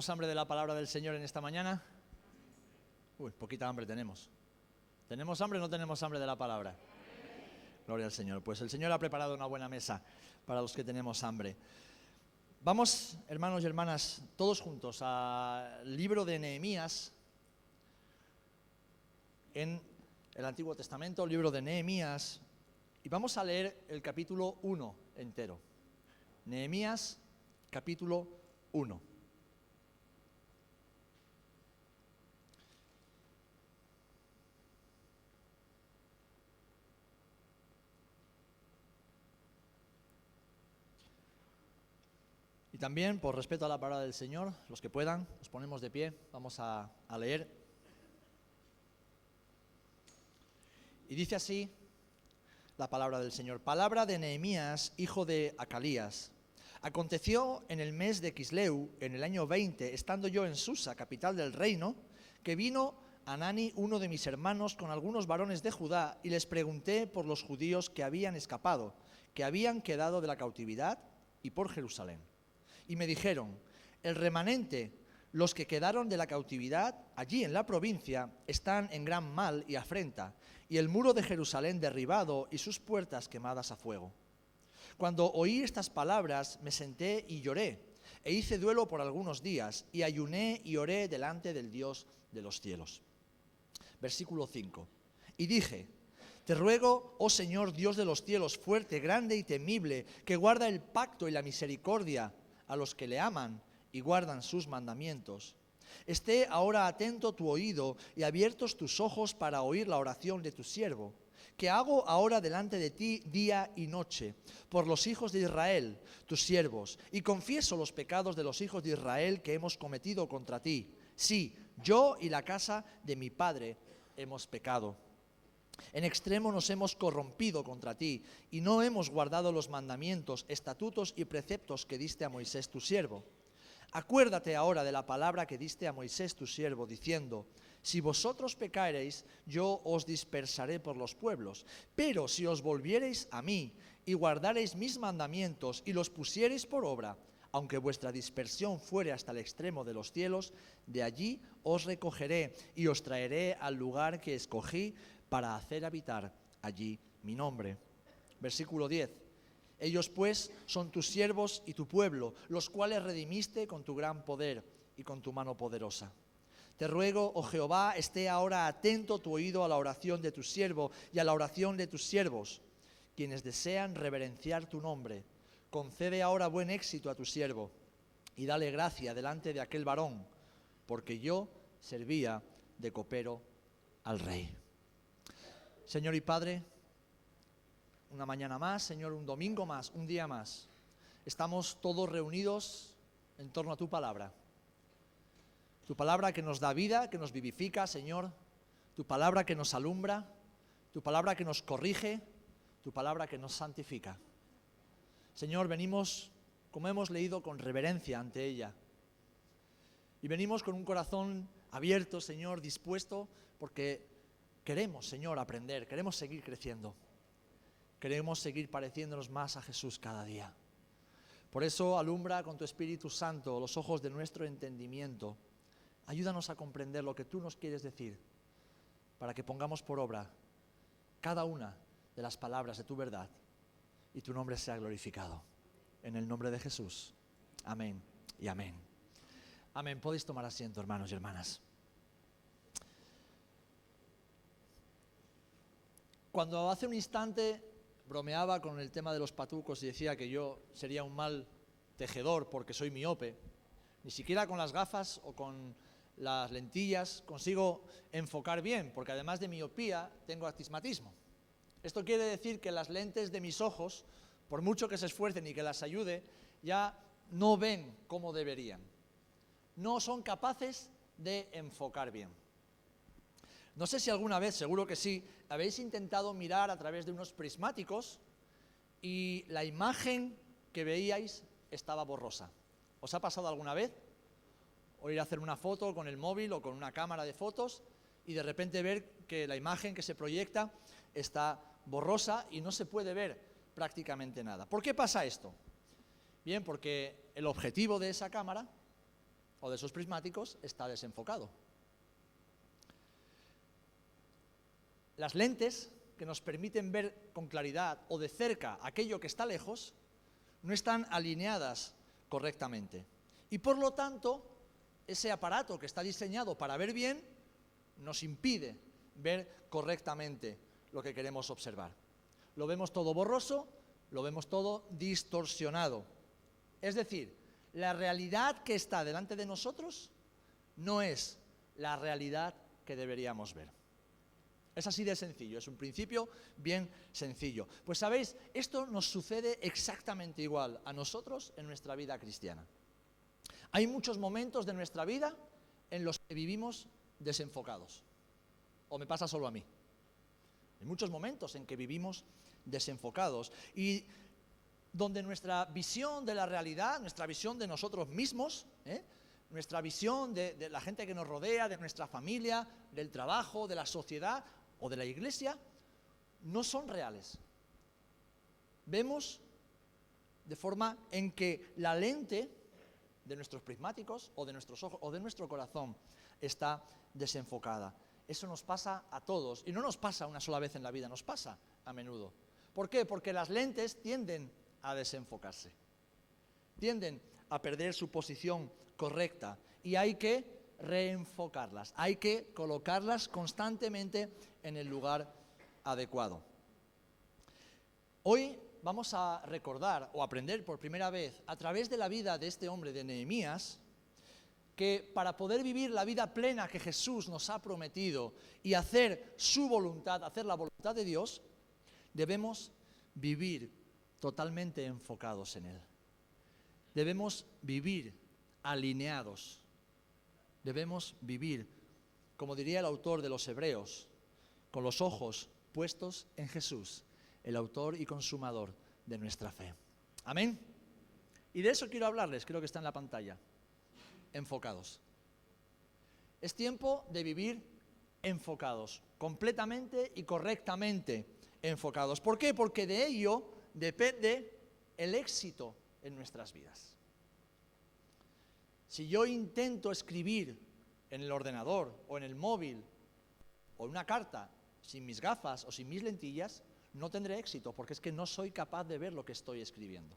¿Tenemos hambre de la palabra del Señor en esta mañana? Uy, poquita hambre tenemos. ¿Tenemos hambre o no tenemos hambre de la palabra? Gloria al Señor. Pues el Señor ha preparado una buena mesa para los que tenemos hambre. Vamos, hermanos y hermanas, todos juntos al libro de Nehemías en el Antiguo Testamento, libro de Nehemías, y vamos a leer el capítulo 1 entero. Nehemías, capítulo 1. También, por respeto a la palabra del Señor, los que puedan, nos ponemos de pie, vamos a, a leer. Y dice así la palabra del Señor. Palabra de Nehemías, hijo de Acalías. Aconteció en el mes de Quisleu, en el año 20, estando yo en Susa, capital del reino, que vino Anani, uno de mis hermanos, con algunos varones de Judá, y les pregunté por los judíos que habían escapado, que habían quedado de la cautividad, y por Jerusalén y me dijeron, el remanente, los que quedaron de la cautividad allí en la provincia, están en gran mal y afrenta, y el muro de Jerusalén derribado y sus puertas quemadas a fuego. Cuando oí estas palabras, me senté y lloré, e hice duelo por algunos días, y ayuné y oré delante del Dios de los cielos. Versículo 5. Y dije, te ruego, oh Señor Dios de los cielos, fuerte, grande y temible, que guarda el pacto y la misericordia a los que le aman y guardan sus mandamientos. Esté ahora atento tu oído y abiertos tus ojos para oír la oración de tu siervo, que hago ahora delante de ti día y noche, por los hijos de Israel, tus siervos, y confieso los pecados de los hijos de Israel que hemos cometido contra ti. Sí, yo y la casa de mi padre hemos pecado. En extremo nos hemos corrompido contra ti y no hemos guardado los mandamientos, estatutos y preceptos que diste a Moisés tu siervo. Acuérdate ahora de la palabra que diste a Moisés tu siervo, diciendo, si vosotros pecareis, yo os dispersaré por los pueblos, pero si os volviereis a mí y guardareis mis mandamientos y los pusiereis por obra, aunque vuestra dispersión fuere hasta el extremo de los cielos, de allí os recogeré y os traeré al lugar que escogí para hacer habitar allí mi nombre. Versículo 10. Ellos pues son tus siervos y tu pueblo, los cuales redimiste con tu gran poder y con tu mano poderosa. Te ruego, oh Jehová, esté ahora atento tu oído a la oración de tu siervo y a la oración de tus siervos, quienes desean reverenciar tu nombre. Concede ahora buen éxito a tu siervo y dale gracia delante de aquel varón, porque yo servía de copero al rey. Señor y Padre, una mañana más, Señor, un domingo más, un día más. Estamos todos reunidos en torno a tu palabra. Tu palabra que nos da vida, que nos vivifica, Señor. Tu palabra que nos alumbra. Tu palabra que nos corrige. Tu palabra que nos santifica. Señor, venimos, como hemos leído, con reverencia ante ella. Y venimos con un corazón abierto, Señor, dispuesto, porque Queremos, Señor, aprender, queremos seguir creciendo, queremos seguir pareciéndonos más a Jesús cada día. Por eso alumbra con tu Espíritu Santo los ojos de nuestro entendimiento. Ayúdanos a comprender lo que tú nos quieres decir, para que pongamos por obra cada una de las palabras de tu verdad y tu nombre sea glorificado. En el nombre de Jesús. Amén y amén. Amén. Podéis tomar asiento, hermanos y hermanas. Cuando hace un instante bromeaba con el tema de los patucos y decía que yo sería un mal tejedor porque soy miope, ni siquiera con las gafas o con las lentillas consigo enfocar bien, porque además de miopía tengo astigmatismo. Esto quiere decir que las lentes de mis ojos, por mucho que se esfuercen y que las ayude, ya no ven como deberían. No son capaces de enfocar bien. No sé si alguna vez, seguro que sí, habéis intentado mirar a través de unos prismáticos y la imagen que veíais estaba borrosa. ¿Os ha pasado alguna vez? O ir a hacer una foto con el móvil o con una cámara de fotos y de repente ver que la imagen que se proyecta está borrosa y no se puede ver prácticamente nada. ¿Por qué pasa esto? Bien, porque el objetivo de esa cámara o de esos prismáticos está desenfocado. Las lentes que nos permiten ver con claridad o de cerca aquello que está lejos no están alineadas correctamente. Y por lo tanto, ese aparato que está diseñado para ver bien nos impide ver correctamente lo que queremos observar. Lo vemos todo borroso, lo vemos todo distorsionado. Es decir, la realidad que está delante de nosotros no es la realidad que deberíamos ver. Es así de sencillo, es un principio bien sencillo. Pues sabéis, esto nos sucede exactamente igual a nosotros en nuestra vida cristiana. Hay muchos momentos de nuestra vida en los que vivimos desenfocados. ¿O me pasa solo a mí? Hay muchos momentos en que vivimos desenfocados y donde nuestra visión de la realidad, nuestra visión de nosotros mismos, ¿eh? nuestra visión de, de la gente que nos rodea, de nuestra familia, del trabajo, de la sociedad o de la iglesia, no son reales. Vemos de forma en que la lente de nuestros prismáticos o de nuestros ojos o de nuestro corazón está desenfocada. Eso nos pasa a todos y no nos pasa una sola vez en la vida, nos pasa a menudo. ¿Por qué? Porque las lentes tienden a desenfocarse, tienden a perder su posición correcta y hay que reenfocarlas, hay que colocarlas constantemente en el lugar adecuado. Hoy vamos a recordar o aprender por primera vez a través de la vida de este hombre de Nehemías que para poder vivir la vida plena que Jesús nos ha prometido y hacer su voluntad, hacer la voluntad de Dios, debemos vivir totalmente enfocados en Él. Debemos vivir alineados. Debemos vivir, como diría el autor de los Hebreos, con los ojos puestos en Jesús, el autor y consumador de nuestra fe. Amén. Y de eso quiero hablarles, creo que está en la pantalla. Enfocados. Es tiempo de vivir enfocados, completamente y correctamente enfocados. ¿Por qué? Porque de ello depende el éxito en nuestras vidas. Si yo intento escribir en el ordenador o en el móvil o en una carta sin mis gafas o sin mis lentillas, no tendré éxito porque es que no soy capaz de ver lo que estoy escribiendo.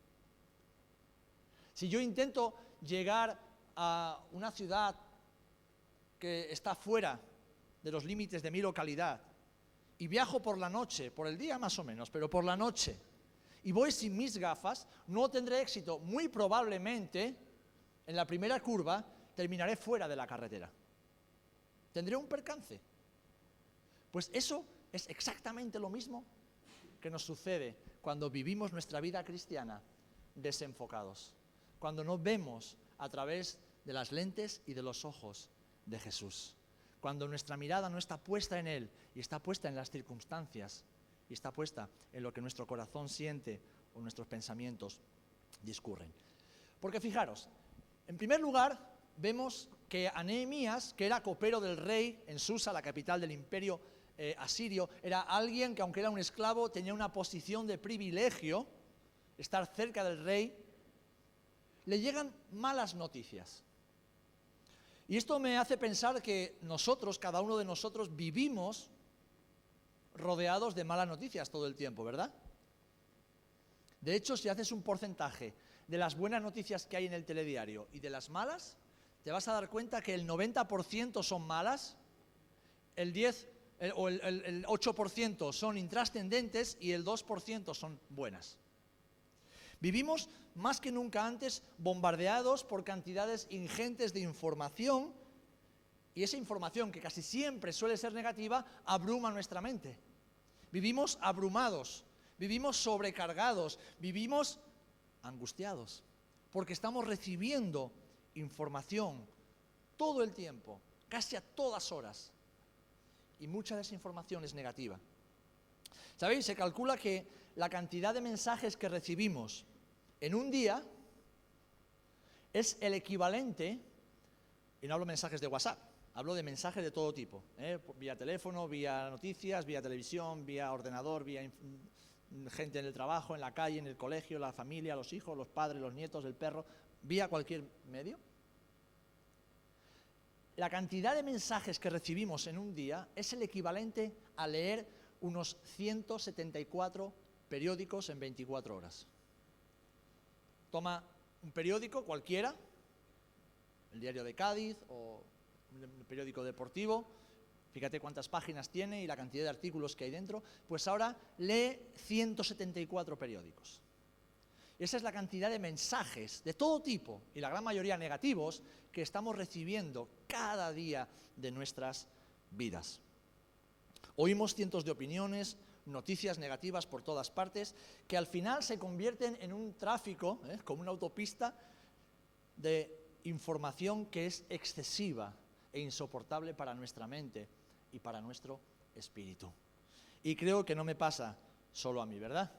Si yo intento llegar a una ciudad que está fuera de los límites de mi localidad y viajo por la noche, por el día más o menos, pero por la noche, y voy sin mis gafas, no tendré éxito. Muy probablemente, en la primera curva, terminaré fuera de la carretera. Tendré un percance. Pues eso es exactamente lo mismo que nos sucede cuando vivimos nuestra vida cristiana desenfocados, cuando no vemos a través de las lentes y de los ojos de Jesús, cuando nuestra mirada no está puesta en Él y está puesta en las circunstancias y está puesta en lo que nuestro corazón siente o nuestros pensamientos discurren. Porque fijaros, en primer lugar, vemos que Anemías, que era copero del rey en Susa, la capital del imperio eh, asirio, era alguien que aunque era un esclavo tenía una posición de privilegio, estar cerca del rey, le llegan malas noticias. Y esto me hace pensar que nosotros, cada uno de nosotros, vivimos rodeados de malas noticias todo el tiempo, ¿verdad? De hecho, si haces un porcentaje de las buenas noticias que hay en el telediario y de las malas, te vas a dar cuenta que el 90% son malas, el 10 o el, 8% son intrascendentes y el 2% son buenas. Vivimos más que nunca antes bombardeados por cantidades ingentes de información y esa información, que casi siempre suele ser negativa, abruma nuestra mente. Vivimos abrumados, vivimos sobrecargados, vivimos angustiados, porque estamos recibiendo información todo el tiempo, casi a todas horas, y mucha de esa información es negativa. ¿Sabéis? Se calcula que la cantidad de mensajes que recibimos en un día es el equivalente, y no hablo mensajes de WhatsApp, Hablo de mensajes de todo tipo, ¿eh? vía teléfono, vía noticias, vía televisión, vía ordenador, vía gente en el trabajo, en la calle, en el colegio, la familia, los hijos, los padres, los nietos, el perro, vía cualquier medio. la cantidad de mensajes que recibimos en un día es el equivalente a leer unos 174 periódicos en 24 horas. Toma un periódico cualquiera, el diario de Cádiz o un periódico deportivo, fíjate cuántas páginas tiene y la cantidad de artículos que hay dentro, pues ahora lee 174 periódicos. Esa es la cantidad de mensajes de todo tipo, y la gran mayoría negativos, que estamos recibiendo cada día de nuestras vidas. Oímos cientos de opiniones, noticias negativas por todas partes, que al final se convierten en un tráfico, ¿eh? como una autopista, de información que es excesiva e insoportable para nuestra mente y para nuestro espíritu. Y creo que no me pasa solo a mí, ¿verdad?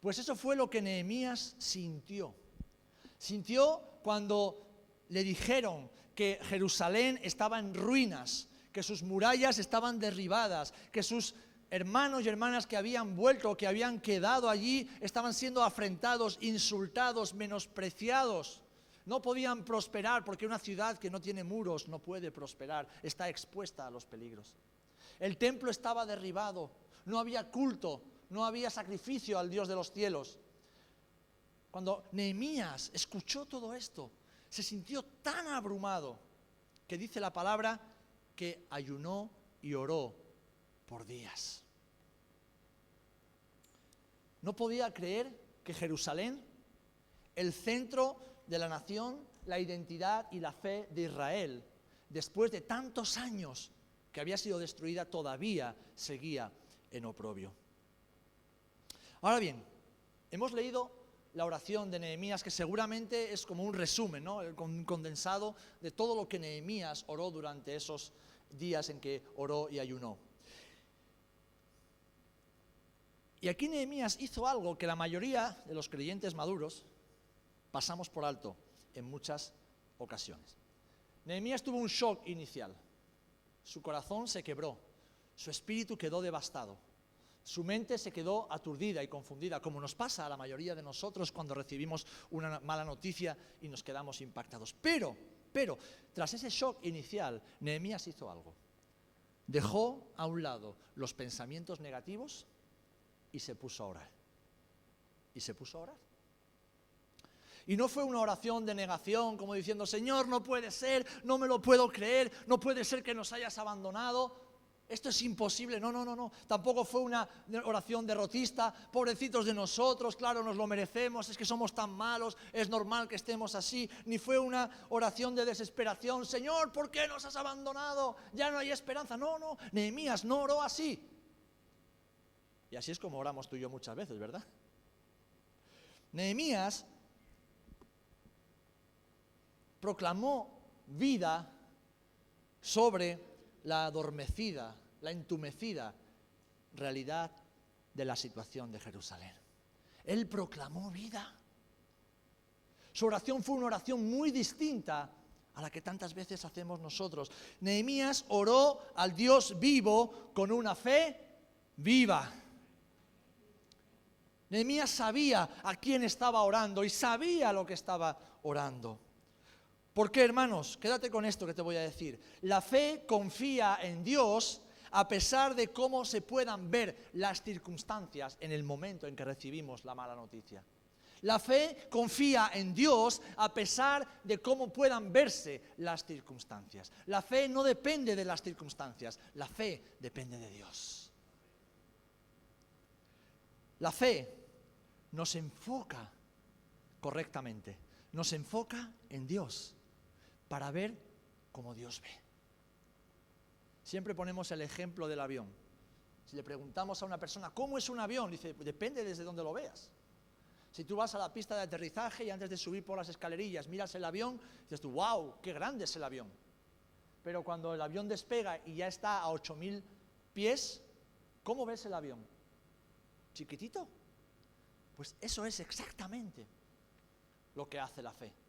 Pues eso fue lo que Nehemías sintió. Sintió cuando le dijeron que Jerusalén estaba en ruinas, que sus murallas estaban derribadas, que sus hermanos y hermanas que habían vuelto, que habían quedado allí, estaban siendo afrentados, insultados, menospreciados. No podían prosperar porque una ciudad que no tiene muros no puede prosperar, está expuesta a los peligros. El templo estaba derribado, no había culto, no había sacrificio al Dios de los cielos. Cuando Nehemías escuchó todo esto, se sintió tan abrumado que dice la palabra que ayunó y oró por días. No podía creer que Jerusalén, el centro de la nación, la identidad y la fe de Israel, después de tantos años que había sido destruida, todavía seguía en oprobio. Ahora bien, hemos leído la oración de Nehemías, que seguramente es como un resumen, ¿no? un condensado de todo lo que Nehemías oró durante esos días en que oró y ayunó. Y aquí Nehemías hizo algo que la mayoría de los creyentes maduros pasamos por alto en muchas ocasiones. Nehemías tuvo un shock inicial. Su corazón se quebró, su espíritu quedó devastado su mente se quedó aturdida y confundida, como nos pasa a la mayoría de nosotros cuando recibimos una mala noticia y nos quedamos impactados. Pero, pero, tras ese shock inicial, Nehemías hizo algo. Dejó a un lado los pensamientos negativos y se puso a orar. Y se puso a orar. Y no fue una oración de negación, como diciendo, Señor, no puede ser, no me lo puedo creer, no puede ser que nos hayas abandonado. Esto es imposible. No, no, no, no. Tampoco fue una oración derrotista. Pobrecitos de nosotros, claro, nos lo merecemos, es que somos tan malos, es normal que estemos así. Ni fue una oración de desesperación. Señor, ¿por qué nos has abandonado? Ya no hay esperanza. No, no. Nehemías no oró así. Y así es como oramos tú y yo muchas veces, ¿verdad? Nehemías proclamó vida sobre la adormecida, la entumecida realidad de la situación de Jerusalén. Él proclamó vida. Su oración fue una oración muy distinta a la que tantas veces hacemos nosotros. Nehemías oró al Dios vivo con una fe viva. Nehemías sabía a quién estaba orando y sabía lo que estaba orando. ¿Por qué, hermanos? Quédate con esto que te voy a decir. La fe confía en Dios a pesar de cómo se puedan ver las circunstancias en el momento en que recibimos la mala noticia. La fe confía en Dios a pesar de cómo puedan verse las circunstancias. La fe no depende de las circunstancias, la fe depende de Dios. La fe nos enfoca correctamente, nos enfoca en Dios para ver como Dios ve. Siempre ponemos el ejemplo del avión. Si le preguntamos a una persona, ¿cómo es un avión? Dice, depende desde donde lo veas. Si tú vas a la pista de aterrizaje y antes de subir por las escalerillas miras el avión, dices tú, wow, qué grande es el avión. Pero cuando el avión despega y ya está a 8.000 pies, ¿cómo ves el avión? ¿Chiquitito? Pues eso es exactamente lo que hace la fe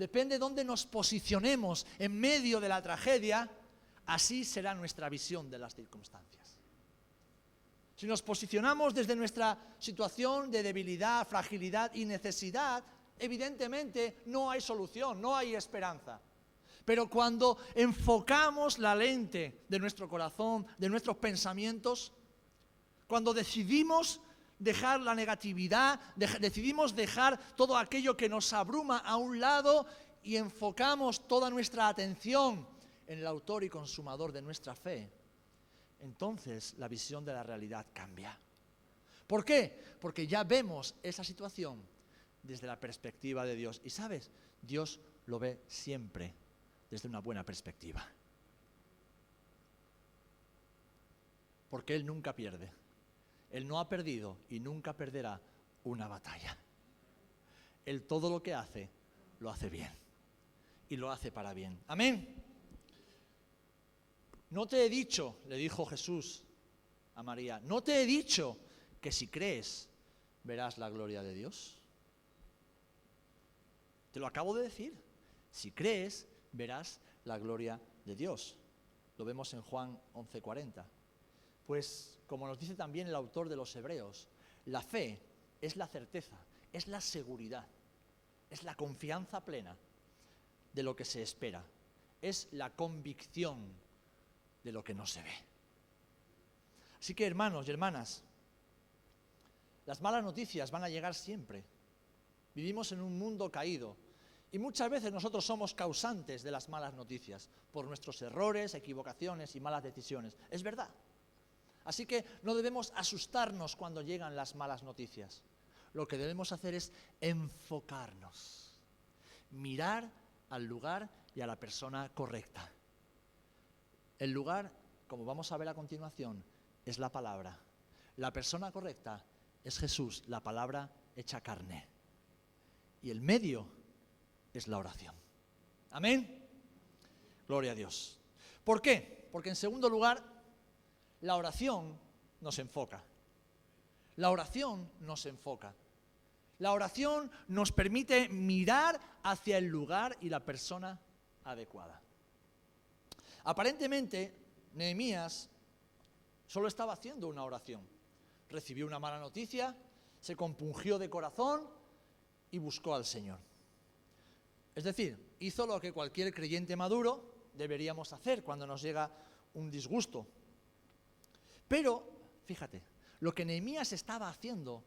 depende de dónde nos posicionemos en medio de la tragedia, así será nuestra visión de las circunstancias. Si nos posicionamos desde nuestra situación de debilidad, fragilidad y necesidad, evidentemente no hay solución, no hay esperanza. Pero cuando enfocamos la lente de nuestro corazón, de nuestros pensamientos, cuando decidimos dejar la negatividad, decidimos dejar todo aquello que nos abruma a un lado y enfocamos toda nuestra atención en el autor y consumador de nuestra fe, entonces la visión de la realidad cambia. ¿Por qué? Porque ya vemos esa situación desde la perspectiva de Dios. Y sabes, Dios lo ve siempre desde una buena perspectiva. Porque Él nunca pierde. Él no ha perdido y nunca perderá una batalla. Él todo lo que hace, lo hace bien. Y lo hace para bien. Amén. No te he dicho, le dijo Jesús a María, no te he dicho que si crees verás la gloria de Dios. Te lo acabo de decir. Si crees, verás la gloria de Dios. Lo vemos en Juan 11:40. Pues, como nos dice también el autor de los Hebreos, la fe es la certeza, es la seguridad, es la confianza plena de lo que se espera, es la convicción de lo que no se ve. Así que, hermanos y hermanas, las malas noticias van a llegar siempre. Vivimos en un mundo caído y muchas veces nosotros somos causantes de las malas noticias por nuestros errores, equivocaciones y malas decisiones. Es verdad. Así que no debemos asustarnos cuando llegan las malas noticias. Lo que debemos hacer es enfocarnos, mirar al lugar y a la persona correcta. El lugar, como vamos a ver a continuación, es la palabra. La persona correcta es Jesús, la palabra hecha carne. Y el medio es la oración. Amén. Gloria a Dios. ¿Por qué? Porque en segundo lugar, la oración nos enfoca. La oración nos enfoca. La oración nos permite mirar hacia el lugar y la persona adecuada. Aparentemente, Nehemías solo estaba haciendo una oración. Recibió una mala noticia, se compungió de corazón y buscó al Señor. Es decir, hizo lo que cualquier creyente maduro deberíamos hacer cuando nos llega un disgusto. Pero, fíjate, lo que Nehemías estaba haciendo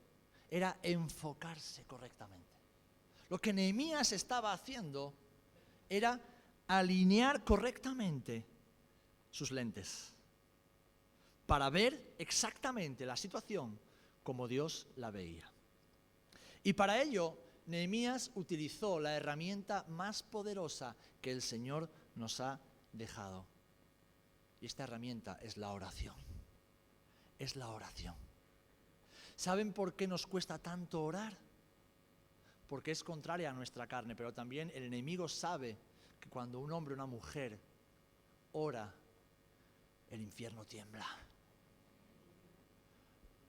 era enfocarse correctamente. Lo que Nehemías estaba haciendo era alinear correctamente sus lentes para ver exactamente la situación como Dios la veía. Y para ello, Nehemías utilizó la herramienta más poderosa que el Señor nos ha dejado. Y esta herramienta es la oración. Es la oración. ¿Saben por qué nos cuesta tanto orar? Porque es contraria a nuestra carne, pero también el enemigo sabe que cuando un hombre o una mujer ora, el infierno tiembla.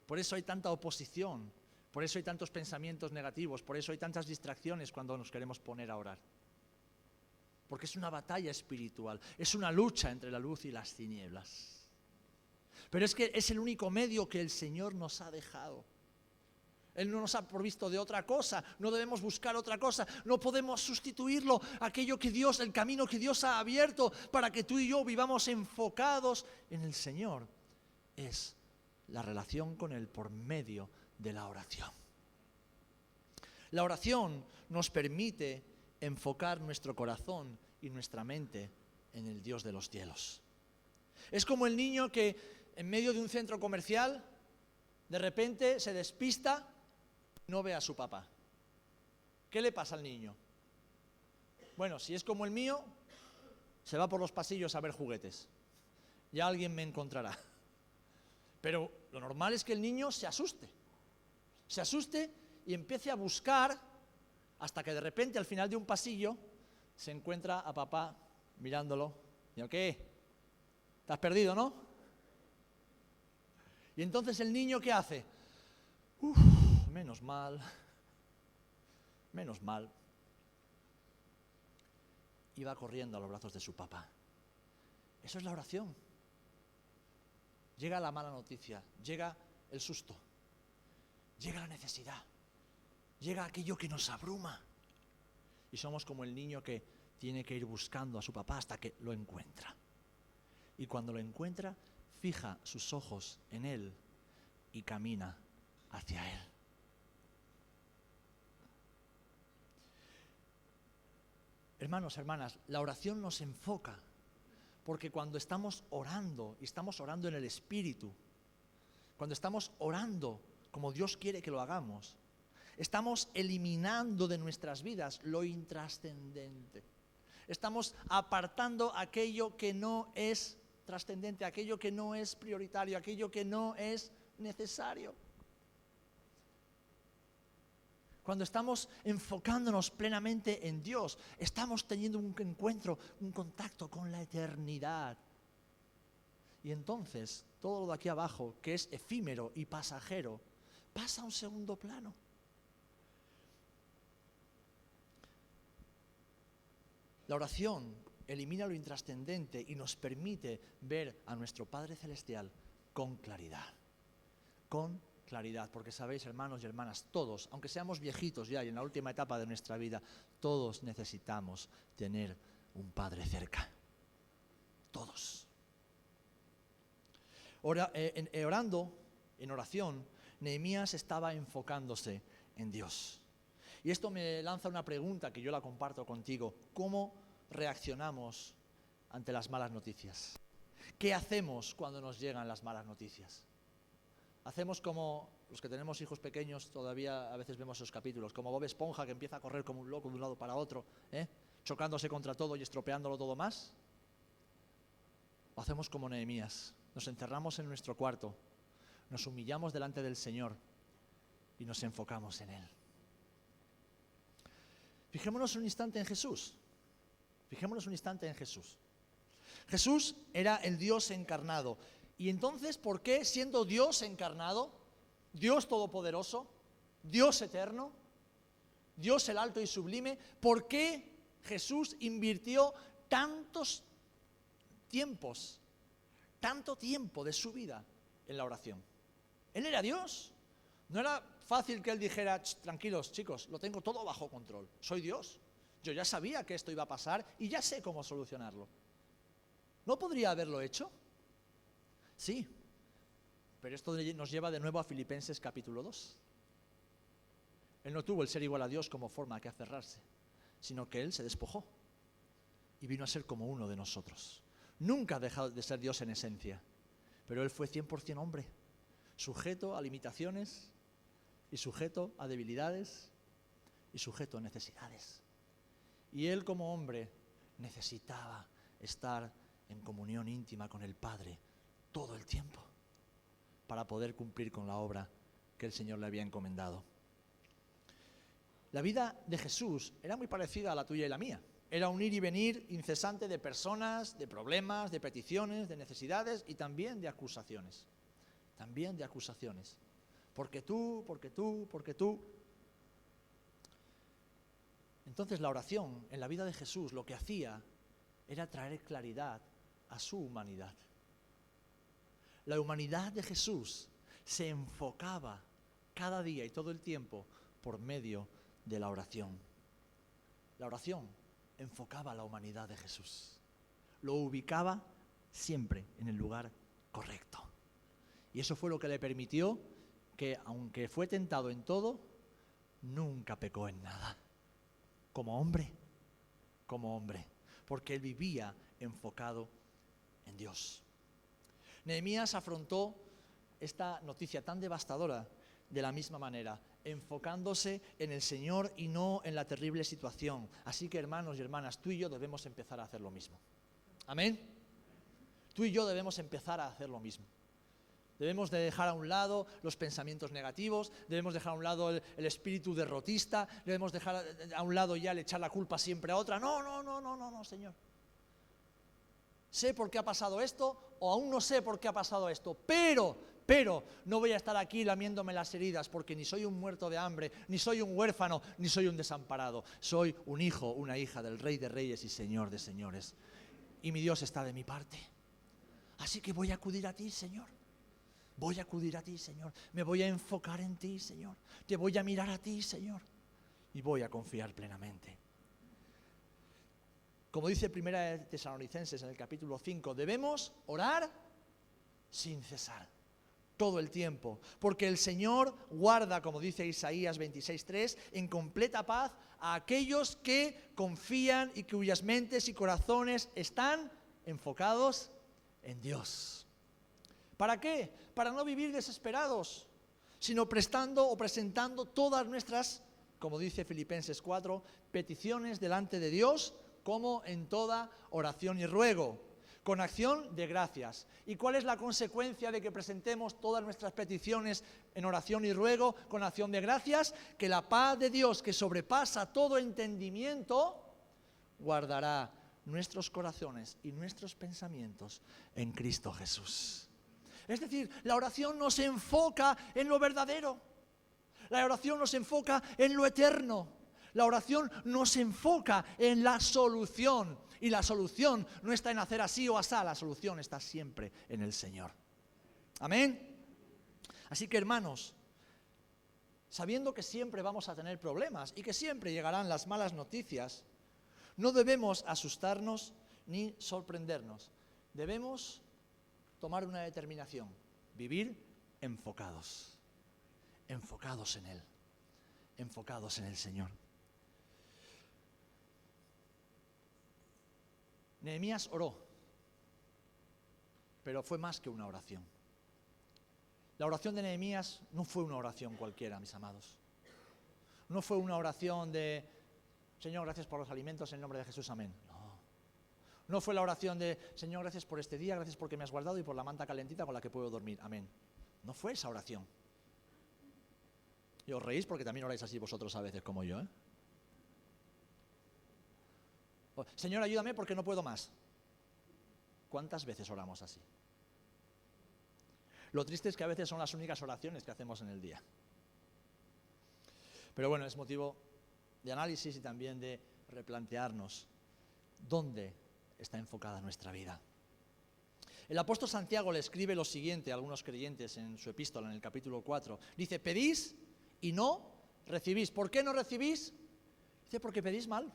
Por eso hay tanta oposición, por eso hay tantos pensamientos negativos, por eso hay tantas distracciones cuando nos queremos poner a orar. Porque es una batalla espiritual, es una lucha entre la luz y las tinieblas. Pero es que es el único medio que el Señor nos ha dejado. Él no nos ha provisto de otra cosa, no debemos buscar otra cosa, no podemos sustituirlo, aquello que Dios, el camino que Dios ha abierto para que tú y yo vivamos enfocados en el Señor. Es la relación con Él por medio de la oración. La oración nos permite enfocar nuestro corazón y nuestra mente en el Dios de los cielos. Es como el niño que en medio de un centro comercial de repente se despista y no ve a su papá. ¿Qué le pasa al niño? Bueno, si es como el mío, se va por los pasillos a ver juguetes. Ya alguien me encontrará. Pero lo normal es que el niño se asuste se asuste y empiece a buscar hasta que de repente al final de un pasillo se encuentra a papá mirándolo. Y ¿qué? ¿Te has perdido, no? Y entonces el niño ¿qué hace? Uf, menos mal, menos mal. Y va corriendo a los brazos de su papá. Eso es la oración. Llega la mala noticia, llega el susto llega la necesidad, llega aquello que nos abruma. Y somos como el niño que tiene que ir buscando a su papá hasta que lo encuentra. Y cuando lo encuentra, fija sus ojos en él y camina hacia él. Hermanos, hermanas, la oración nos enfoca, porque cuando estamos orando, y estamos orando en el Espíritu, cuando estamos orando como Dios quiere que lo hagamos, estamos eliminando de nuestras vidas lo intrascendente. Estamos apartando aquello que no es trascendente, aquello que no es prioritario, aquello que no es necesario. Cuando estamos enfocándonos plenamente en Dios, estamos teniendo un encuentro, un contacto con la eternidad. Y entonces todo lo de aquí abajo, que es efímero y pasajero, pasa a un segundo plano. La oración elimina lo intrascendente y nos permite ver a nuestro Padre Celestial con claridad. Con claridad, porque sabéis, hermanos y hermanas, todos, aunque seamos viejitos ya y en la última etapa de nuestra vida, todos necesitamos tener un Padre cerca. Todos. Eh, eh, orando, en oración, Nehemías estaba enfocándose en Dios. Y esto me lanza una pregunta que yo la comparto contigo. ¿Cómo reaccionamos ante las malas noticias? ¿Qué hacemos cuando nos llegan las malas noticias? Hacemos como los que tenemos hijos pequeños, todavía a veces vemos esos capítulos, como Bob Esponja que empieza a correr como un loco de un lado para otro, ¿eh? chocándose contra todo y estropeándolo todo más. O hacemos como Nehemías, nos encerramos en nuestro cuarto, nos humillamos delante del Señor y nos enfocamos en Él. Fijémonos un instante en Jesús. Fijémonos un instante en Jesús. Jesús era el Dios encarnado. Y entonces, ¿por qué siendo Dios encarnado, Dios todopoderoso, Dios eterno, Dios el alto y sublime, ¿por qué Jesús invirtió tantos tiempos, tanto tiempo de su vida en la oración? Él era Dios. No era fácil que él dijera, tranquilos chicos, lo tengo todo bajo control, soy Dios. Yo ya sabía que esto iba a pasar y ya sé cómo solucionarlo. ¿No podría haberlo hecho? Sí, pero esto nos lleva de nuevo a Filipenses capítulo 2. Él no tuvo el ser igual a Dios como forma que aferrarse, sino que Él se despojó y vino a ser como uno de nosotros. Nunca ha dejado de ser Dios en esencia, pero Él fue 100% hombre, sujeto a limitaciones y sujeto a debilidades y sujeto a necesidades. Y Él como hombre necesitaba estar en comunión íntima con el Padre todo el tiempo para poder cumplir con la obra que el Señor le había encomendado. La vida de Jesús era muy parecida a la tuya y la mía. Era un ir y venir incesante de personas, de problemas, de peticiones, de necesidades y también de acusaciones. También de acusaciones. Porque tú, porque tú, porque tú. Entonces la oración en la vida de Jesús lo que hacía era traer claridad a su humanidad la humanidad de Jesús se enfocaba cada día y todo el tiempo por medio de la oración. La oración enfocaba la humanidad de Jesús. Lo ubicaba siempre en el lugar correcto. Y eso fue lo que le permitió que, aunque fue tentado en todo, nunca pecó en nada. Como hombre, como hombre. Porque él vivía enfocado en Dios. Nehemías afrontó esta noticia tan devastadora de la misma manera, enfocándose en el Señor y no en la terrible situación. Así que hermanos y hermanas, tú y yo debemos empezar a hacer lo mismo. Amén. Tú y yo debemos empezar a hacer lo mismo. Debemos de dejar a un lado los pensamientos negativos, debemos dejar a un lado el, el, espíritu derrotista, debemos dejar a un lado ya el echar la culpa siempre a otra. No, no, no, no, no, no, Señor sé por qué ha pasado esto o aún no sé por qué ha pasado esto, pero, pero no voy a estar aquí lamiéndome las heridas porque ni soy un muerto de hambre, ni soy un huérfano, ni soy un desamparado. Soy un hijo, una hija del Rey de Reyes y Señor de Señores. Y mi Dios está de mi parte. Así que voy a acudir a ti, Señor. Voy a acudir a ti, Señor. Me voy a enfocar en ti, Señor. Te voy a mirar a ti, Señor. Y voy a confiar plenamente. como dice Primera de Tesalonicenses en el capítulo 5, debemos orar sin cesar todo el tiempo, porque el Señor guarda, como dice Isaías 26:3, en completa paz a aquellos que confían y cuyas mentes y corazones están enfocados en Dios. ¿Para qué? Para no vivir desesperados, sino prestando o presentando todas nuestras, como dice Filipenses 4, peticiones delante de Dios, como en toda oración y ruego con acción de gracias. ¿Y cuál es la consecuencia de que presentemos todas nuestras peticiones en oración y ruego con acción de gracias? Que la paz de Dios, que sobrepasa todo entendimiento, guardará nuestros corazones y nuestros pensamientos en Cristo Jesús. Es decir, la oración nos enfoca en lo verdadero. La oración nos enfoca en lo eterno. La oración nos enfoca en la solución. Y la solución no está en hacer así o asá, la solución está siempre en el Señor. Amén. Así que hermanos, sabiendo que siempre vamos a tener problemas y que siempre llegarán las malas noticias, no debemos asustarnos ni sorprendernos. Debemos tomar una determinación, vivir enfocados, enfocados en Él, enfocados en el Señor. Nehemías oró, pero fue más que una oración. La oración de Nehemías no fue una oración cualquiera, mis amados. No fue una oración de, Señor, gracias por los alimentos en nombre de Jesús, amén. No. Fue la oración de, Señor, gracias por este día, gracias porque me has guardado y por la manta calentita con la que puedo dormir, amén. No fue esa oración. Y os reís porque también oráis así vosotros a veces como yo, ¿eh? Señor, ayúdame porque no puedo más. ¿Cuántas veces oramos así? Lo triste es que a veces son las únicas oraciones que hacemos en el día. Pero bueno, es motivo de análisis y también de replantearnos dónde está enfocada nuestra vida. El apóstol Santiago le escribe lo siguiente a algunos creyentes en su epístola, en el capítulo 4. Dice, pedís y no recibís. ¿Por qué no recibís? Dice, porque pedís mal.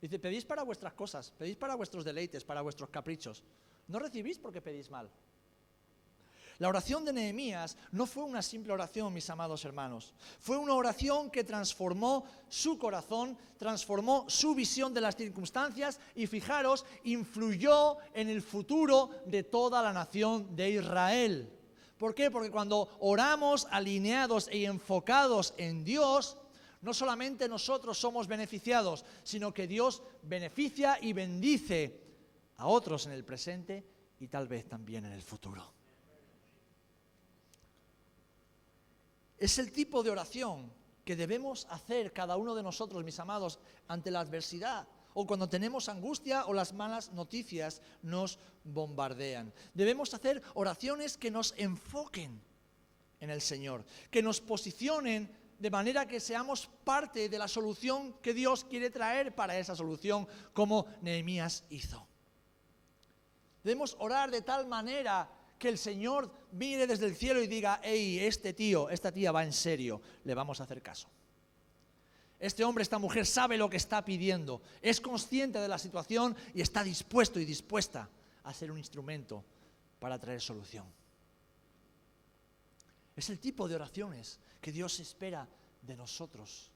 Dice, pedís para vuestras cosas, pedís para vuestros deleites, para vuestros caprichos. No recibís porque pedís mal. La oración de Nehemías no fue una simple oración, mis amados hermanos. Fue una oración que transformó su corazón, transformó su visión de las circunstancias y fijaros, influyó en el futuro de toda la nación de Israel. ¿Por qué? Porque cuando oramos alineados y enfocados en Dios, no solamente nosotros somos beneficiados, sino que Dios beneficia y bendice a otros en el presente y tal vez también en el futuro. Es el tipo de oración que debemos hacer cada uno de nosotros, mis amados, ante la adversidad o cuando tenemos angustia o las malas noticias nos bombardean. Debemos hacer oraciones que nos enfoquen en el Señor, que nos posicionen de manera que seamos parte de la solución que Dios quiere traer para esa solución, como Nehemías hizo. Debemos orar de tal manera que el Señor mire desde el cielo y diga, hey, este tío, esta tía va en serio, le vamos a hacer caso. Este hombre, esta mujer sabe lo que está pidiendo, es consciente de la situación y está dispuesto y dispuesta a ser un instrumento para traer solución. Es el tipo de oraciones que Dios espera de nosotros.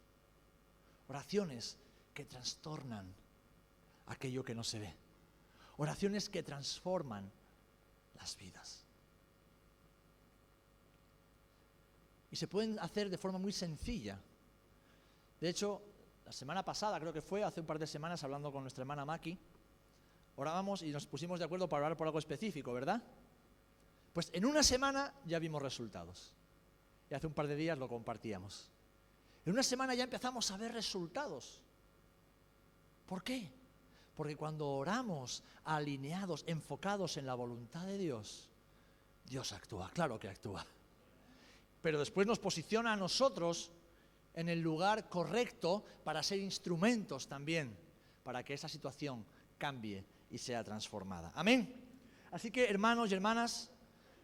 Oraciones que trastornan aquello que no se ve. Oraciones que transforman vidas. Y se pueden hacer de forma muy sencilla. De hecho, la semana pasada, creo que fue, hace un par de semanas, hablando con nuestra hermana Maki, orábamos y nos pusimos de acuerdo para orar por algo específico, ¿verdad? Pues en una semana ya vimos resultados. Y hace un par de días lo compartíamos. En una semana ya empezamos a ver resultados. ¿Por qué? Porque cuando oramos alineados, enfocados en la voluntad de Dios, Dios actúa, claro que actúa. Pero después nos posiciona a nosotros en el lugar correcto para ser instrumentos también, para que esa situación cambie y sea transformada. Amén. Así que hermanos y hermanas,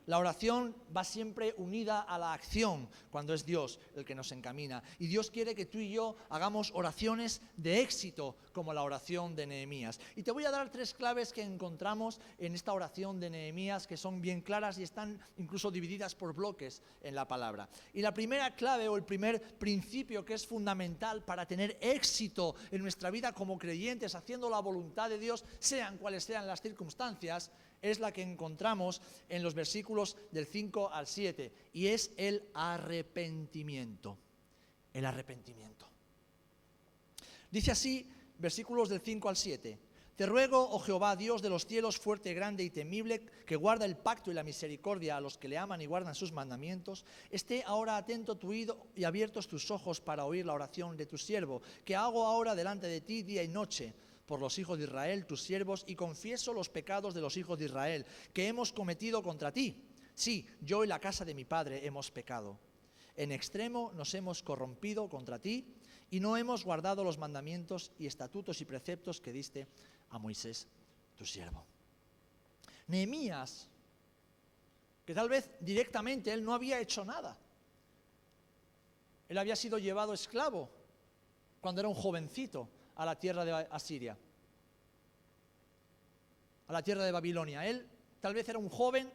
La oración va siempre unida a la acción cuando es Dios el que nos encamina. Y Dios quiere que tú y yo hagamos oraciones de éxito como la oración de Nehemías. Y te voy a dar tres claves que encontramos en esta oración de Nehemías que son bien claras y están incluso divididas por bloques en la palabra. Y la primera clave o el primer principio que es fundamental para tener éxito en nuestra vida como creyentes, haciendo la voluntad de Dios, sean cuales sean las circunstancias, es la que encontramos en los versículos del 5 al 7 y es el arrepentimiento. El arrepentimiento. Dice así, versículos del 5 al 7. Te ruego, oh Jehová, Dios de los cielos, fuerte, grande y temible, que guarda el pacto y la misericordia a los que le aman y guardan sus mandamientos, esté ahora atento tu oído y abiertos tus ojos para oír la oración de tu siervo, que hago ahora delante de ti día y noche por los hijos de Israel, tus siervos, y confieso los pecados de los hijos de Israel que hemos cometido contra ti. Sí, yo y la casa de mi padre hemos pecado. En extremo nos hemos corrompido contra ti y no hemos guardado los mandamientos y estatutos y preceptos que diste a Moisés, tu siervo. Nehemías, que tal vez directamente él no había hecho nada. Él había sido llevado esclavo cuando era un jovencito a la tierra de Asiria, a la tierra de Babilonia. Él tal vez era un joven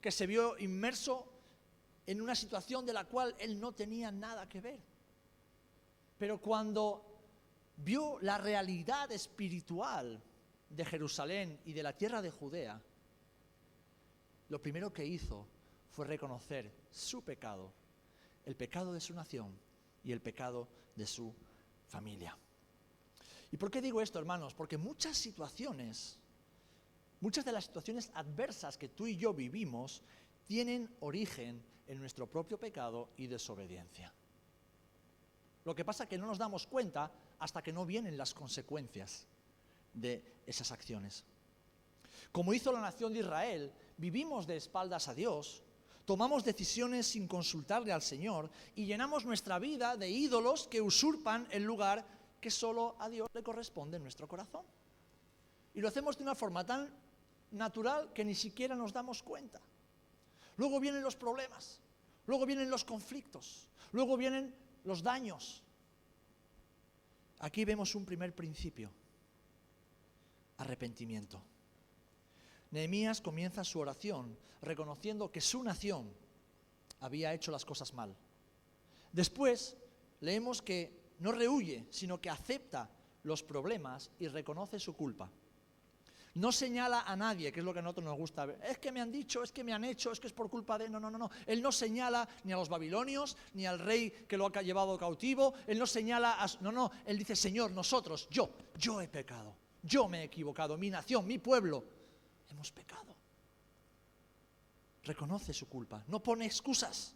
que se vio inmerso en una situación de la cual él no tenía nada que ver. Pero cuando vio la realidad espiritual de Jerusalén y de la tierra de Judea, lo primero que hizo fue reconocer su pecado, el pecado de su nación y el pecado de su familia. ¿Y por qué digo esto, hermanos? Porque muchas situaciones, muchas de las situaciones adversas que tú y yo vivimos, tienen origen en nuestro propio pecado y desobediencia. Lo que pasa es que no nos damos cuenta hasta que no vienen las consecuencias de esas acciones. Como hizo la nación de Israel, vivimos de espaldas a Dios, tomamos decisiones sin consultarle al Señor y llenamos nuestra vida de ídolos que usurpan el lugar que solo a Dios le corresponde nuestro corazón. Y lo hacemos de una forma tan natural que ni siquiera nos damos cuenta. Luego vienen los problemas, luego vienen los conflictos, luego vienen los daños. Aquí vemos un primer principio, arrepentimiento. Nehemías comienza su oración reconociendo que su nación había hecho las cosas mal. Después leemos que no rehuye, sino que acepta los problemas y reconoce su culpa. No señala a nadie, que es lo que a nosotros nos gusta ver. Es que me han dicho, es que me han hecho, es que es por culpa de... No, no, no, no. Él no señala ni a los babilonios, ni al rey que lo ha llevado cautivo. Él no señala a... No, no. Él dice, Señor, nosotros, yo, yo he pecado. Yo me he equivocado. Mi nación, mi pueblo, hemos pecado. Reconoce su culpa. No pone excusas.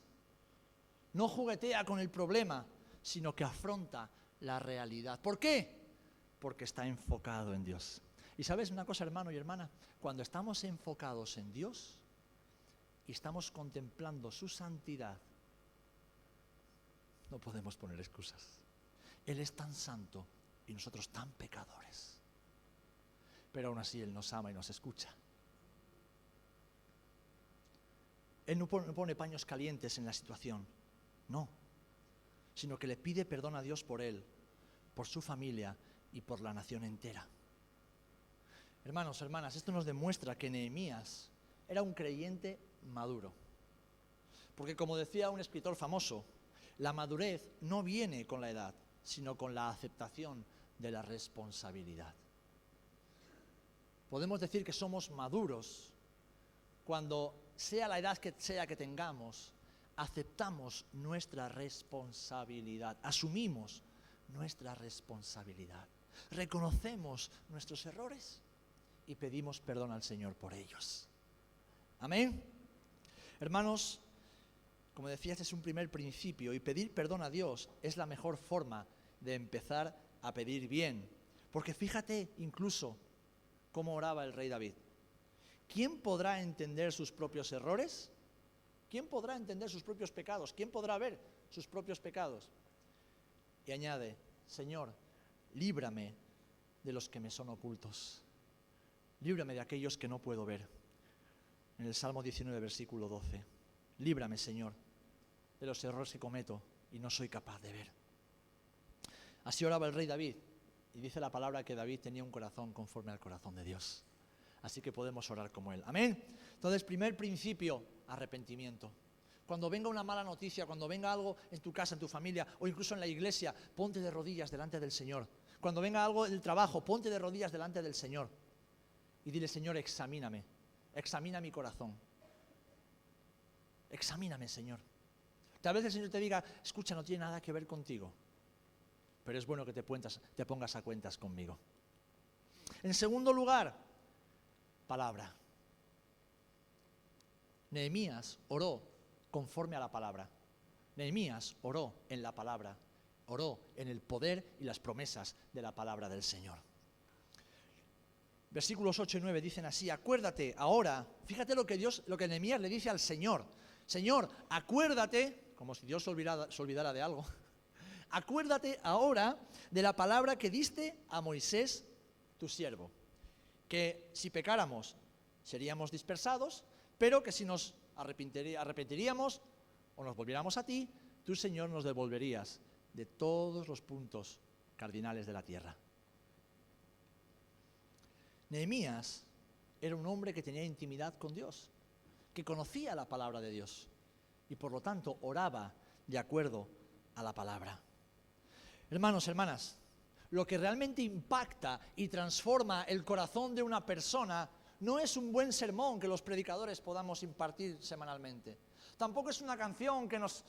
No juguetea con el problema sino que afronta la realidad. ¿Por qué? Porque está enfocado en Dios. Y sabes una cosa, hermano y hermana, cuando estamos enfocados en Dios y estamos contemplando su santidad, no podemos poner excusas. Él es tan santo y nosotros tan pecadores. Pero aún así Él nos ama y nos escucha. Él no pone, paños calientes en la situación. No, sino que le pide perdón a Dios por él, por su familia y por la nación entera. Hermanos, hermanas, esto nos demuestra que Nehemías era un creyente maduro. Porque como decía un escritor famoso, la madurez no viene con la edad, sino con la aceptación de la responsabilidad. Podemos decir que somos maduros cuando sea la edad que sea que tengamos, aceptamos nuestra responsabilidad, asumimos nuestra responsabilidad, reconocemos nuestros errores y pedimos perdón al Señor por ellos. Amén. Hermanos, como decía, este es un primer principio y pedir perdón a Dios es la mejor forma de empezar a pedir bien. Porque fíjate incluso cómo oraba el rey David. ¿Quién podrá entender sus propios errores? ¿Quién podrá entender sus propios pecados? ¿Quién podrá ver sus propios pecados? Y añade, Señor, líbrame de los que me son ocultos. Líbrame de aquellos que no puedo ver. en el Salmo 19, versículo 12. Líbrame, Señor, de los errores que cometo y no soy capaz de ver. Así oraba el rey David. Y dice la palabra que David tenía un corazón conforme al corazón de Dios. Así que podemos orar como él. Amén. Entonces, primer principio, arrepentimiento. Cuando venga una mala noticia, cuando venga algo en tu casa, en tu familia o incluso en la iglesia, ponte de rodillas delante del Señor. Cuando venga algo del trabajo, ponte de rodillas delante del Señor. Y dile, Señor, examíname. Examina mi corazón. Examíname, Señor. Tal vez el Señor te diga, escucha, no tiene nada que ver contigo. Pero es bueno que te, te pongas a cuentas conmigo. En segundo lugar, palabra. Nehemías oró conforme a la palabra. Nehemías oró en la palabra, oró en el poder y las promesas de la palabra del Señor. Versículos 8 y 9 dicen así, acuérdate ahora, fíjate lo que Dios, lo que Nehemías le dice al Señor. Señor, acuérdate, como si Dios se olvidara, se olvidara de algo, acuérdate ahora de la palabra que diste a Moisés, tu siervo, que si pecáramos seríamos dispersados, pero que si nos arrepentiríamos o nos volviéramos a ti, tú, Señor, nos devolverías de todos los puntos cardinales de la tierra. Nehemías era un hombre que tenía intimidad con Dios, que conocía la palabra de Dios y por lo tanto oraba de acuerdo a la palabra. Hermanos, hermanas, lo que realmente impacta y transforma el corazón de una persona no es un buen sermón que los predicadores podamos impartir semanalmente. Tampoco es una canción que nos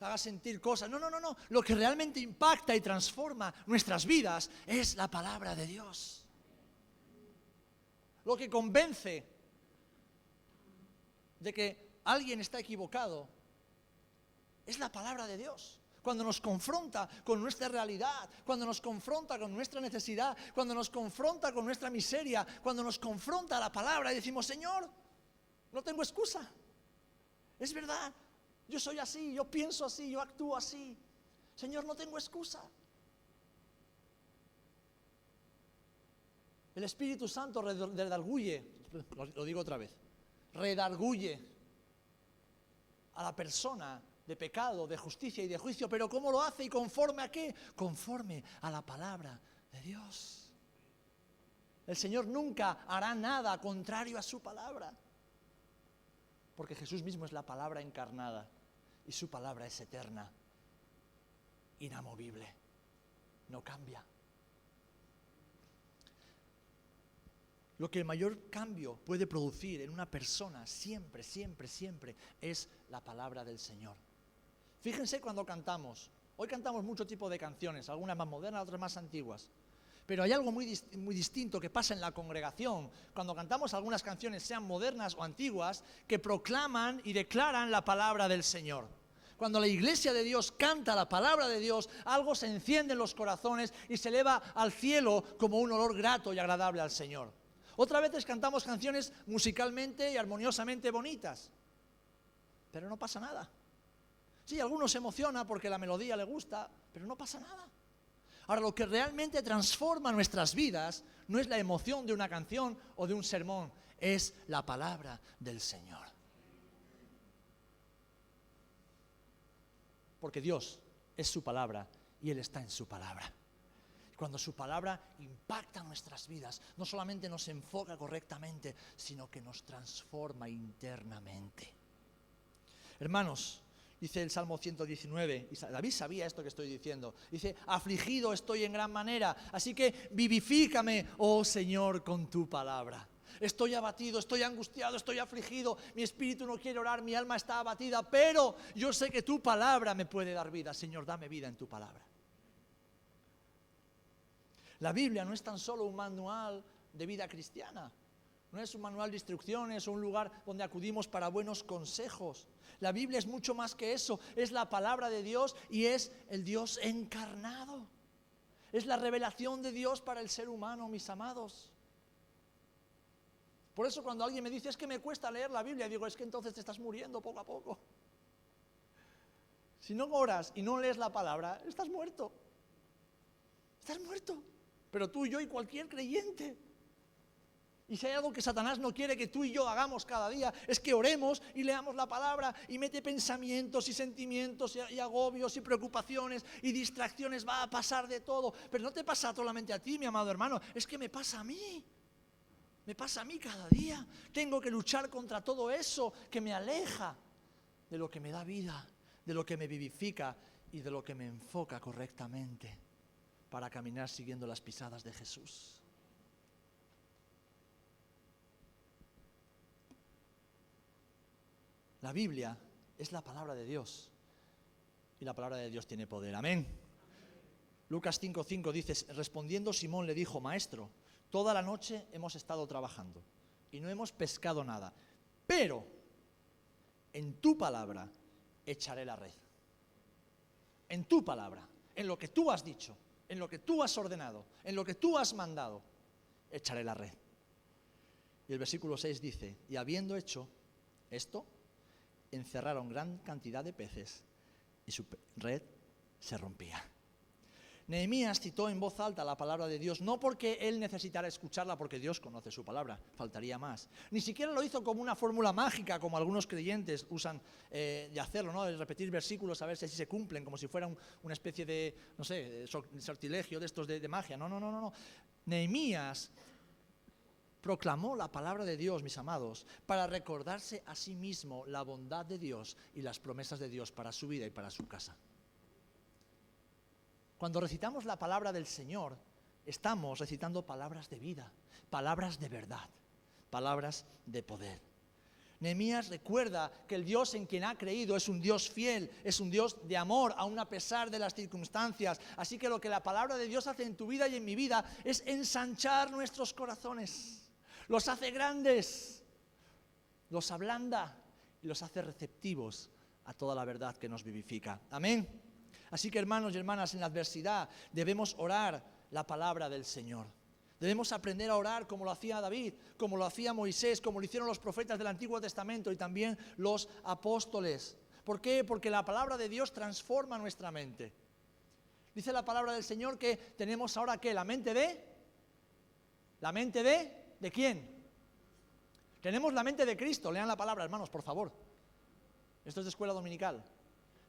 haga sentir cosas. No, no, no, no. Lo que realmente impacta y transforma nuestras vidas es la palabra de Dios. Lo que convence de que alguien está equivocado es la palabra de Dios cuando nos confronta con nuestra realidad, cuando nos confronta con nuestra necesidad, cuando nos confronta con nuestra miseria, cuando nos confronta la palabra y decimos, Señor, no tengo excusa. Es verdad, yo soy así, yo pienso así, yo actúo así. Señor, no tengo excusa. El Espíritu Santo redarguye, lo digo otra vez, redarguye a la persona de pecado, de justicia y de juicio, pero ¿cómo lo hace y conforme a qué? Conforme a la palabra de Dios. El Señor nunca hará nada contrario a su palabra, porque Jesús mismo es la palabra encarnada y su palabra es eterna, inamovible, no cambia. Lo que el mayor cambio puede producir en una persona siempre, siempre, siempre es la palabra del Señor. Fíjense cuando cantamos. Hoy cantamos mucho tipo de canciones, algunas más modernas, otras más antiguas. Pero hay algo muy, muy, distinto que pasa en la congregación cuando cantamos algunas canciones, sean modernas o antiguas, que proclaman y declaran la palabra del Señor. Cuando la iglesia de Dios canta la palabra de Dios, algo se enciende en los corazones y se eleva al cielo como un olor grato y agradable al Señor. Otras veces cantamos canciones musicalmente y armoniosamente bonitas, pero no pasa nada. Sí, algunos se emociona porque la melodía le gusta, pero no pasa nada. Ahora, lo que realmente transforma nuestras vidas no es la emoción de una canción o de un sermón, es la palabra del Señor. Porque Dios es su palabra y Él está en su palabra. Cuando su palabra impacta nuestras vidas, no solamente nos enfoca correctamente, sino que nos transforma internamente. Hermanos, dice el Salmo 119, y David sabía esto que estoy diciendo, dice, afligido estoy en gran manera, así que vivifícame, oh Señor, con tu palabra. Estoy abatido, estoy angustiado, estoy afligido, mi espíritu no quiere orar, mi alma está abatida, pero yo sé que tu palabra me puede dar vida. Señor, dame vida en tu palabra. La Biblia no es tan solo un manual de vida cristiana, no es un manual de instrucciones o un lugar donde acudimos para buenos consejos. La Biblia es mucho más que eso. Es la palabra de Dios y es el Dios encarnado. Es la revelación de Dios para el ser humano, mis amados. Por eso cuando alguien me dice es que me cuesta leer la Biblia, digo es que entonces te estás muriendo poco a poco. Si no oras y no lees la palabra, estás muerto. Estás muerto. Pero tú, yo y cualquier creyente. Y si hay algo que Satanás no quiere que tú y yo hagamos cada día, es que oremos y leamos la palabra y mete pensamientos y sentimientos y, agobios y preocupaciones y distracciones. Va a pasar de todo. Pero no te pasa solamente a ti, mi amado hermano, es que me pasa a mí. Me pasa a mí cada día. Tengo que luchar contra todo eso que me aleja de lo que me da vida, de lo que me vivifica y de lo que me enfoca correctamente para caminar siguiendo las pisadas de Jesús. La Biblia es la palabra de Dios. Y la palabra de Dios tiene poder. Amén. Lucas 5:5 dice, respondiendo Simón le dijo, Maestro, toda la noche hemos estado trabajando y no hemos pescado nada, pero en tu palabra echaré la red. En tu palabra, en lo que tú has dicho, en lo que tú has ordenado, en lo que tú has mandado, echaré la red. Y el versículo 6 dice, y habiendo hecho esto, encerraron gran cantidad de peces y su red se rompía. Nehemías citó en voz alta la palabra de Dios, no porque él necesitara escucharla, porque Dios conoce su palabra, faltaría más. Ni siquiera lo hizo como una fórmula mágica, como algunos creyentes usan eh, de hacerlo, ¿no? de repetir versículos a ver si se cumplen, como si fuera una especie de, no sé, sortilegio de estos de, de magia. No, no, no, no. no. Nehemías proclamó la palabra de Dios, mis amados, para recordarse a sí mismo la bondad de Dios y las promesas de Dios para su vida y para su casa. Cuando recitamos la palabra del Señor, estamos recitando palabras de vida, palabras de verdad, palabras de poder. Nehemías recuerda que el Dios en quien ha creído es un Dios fiel, es un Dios de amor, aun a pesar de las circunstancias. Así que lo que la palabra de Dios hace en tu vida y en mi vida es ensanchar nuestros corazones los hace grandes, los ablanda y los hace receptivos a toda la verdad que nos vivifica. Amén. Así que hermanos y hermanas, en la adversidad debemos orar la palabra del Señor. Debemos aprender a orar como lo hacía David, como lo hacía Moisés, como lo hicieron los profetas del Antiguo Testamento y también los apóstoles. ¿Por qué? Porque la palabra de Dios transforma nuestra mente. Dice la palabra del Señor que tenemos ahora que la mente de la mente de ¿De quién? Tenemos la mente de Cristo. Lean la palabra, hermanos, por favor. Esto es de escuela dominical.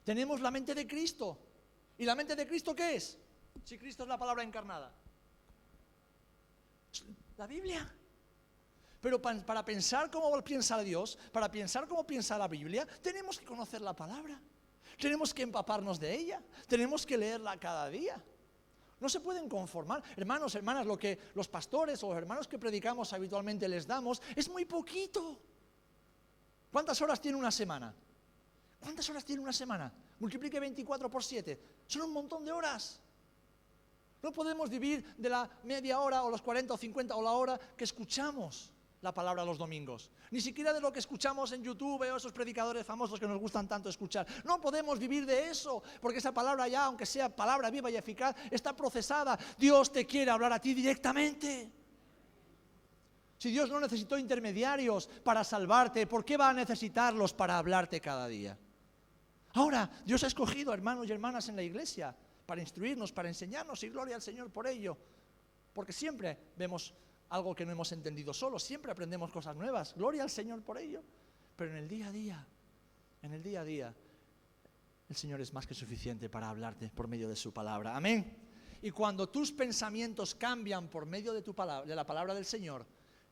Tenemos la mente de Cristo. ¿Y la mente de Cristo qué es? Si Cristo es la palabra encarnada. La Biblia. Pero para pensar cómo piensa Dios, para pensar cómo piensa la Biblia, tenemos que conocer la palabra. Tenemos que empaparnos de ella. Tenemos que leerla cada día. No se pueden conformar. Hermanos, hermanas, lo que los pastores o los hermanos que predicamos habitualmente les damos es muy poquito. ¿Cuántas horas tiene una semana? ¿Cuántas horas tiene una semana? Multiplique 24 por 7. Son un montón de horas. No podemos vivir de la media hora o los 40 o 50 o la hora que escuchamos la palabra los domingos. Ni siquiera de lo que escuchamos en YouTube o esos predicadores famosos que nos gustan tanto escuchar. No podemos vivir de eso, porque esa palabra ya, aunque sea palabra viva y eficaz, está procesada. Dios te quiere hablar a ti directamente. Si Dios no necesitó intermediarios para salvarte, ¿por qué va a necesitarlos para hablarte cada día? Ahora, Dios ha escogido hermanos y hermanas en la iglesia para instruirnos, para enseñarnos y gloria al Señor por ello. Porque siempre vemos algo que no hemos entendido solo. Siempre aprendemos cosas nuevas. Gloria al Señor por ello. Pero en el día a día, en el día a día, el Señor es más que suficiente para hablarte por medio de su palabra. Amén. Y cuando tus pensamientos cambian por medio de, tu palabra, de la palabra del Señor,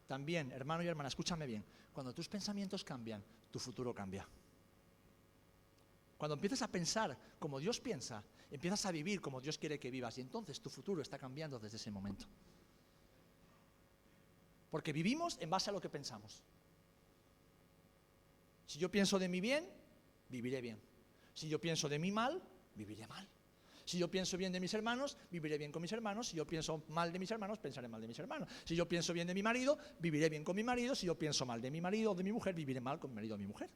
también, hermano y hermana, escúchame bien, cuando tus pensamientos cambian, tu futuro cambia. Cuando empiezas a pensar como Dios piensa, empiezas a vivir como Dios quiere que vivas y entonces tu futuro está cambiando desde ese momento. Porque vivimos en base a lo que pensamos. Si yo pienso de mi bien, viviré bien. Si yo pienso de mi mal, viviré mal. Si yo pienso bien de mis hermanos, viviré bien con mis hermanos. Si yo pienso mal de mis hermanos, pensaré mal de mis hermanos. Si yo pienso bien de mi marido, viviré bien con mi marido. Si yo pienso mal de mi marido o de mi mujer, viviré mal con mi marido o mi mujer.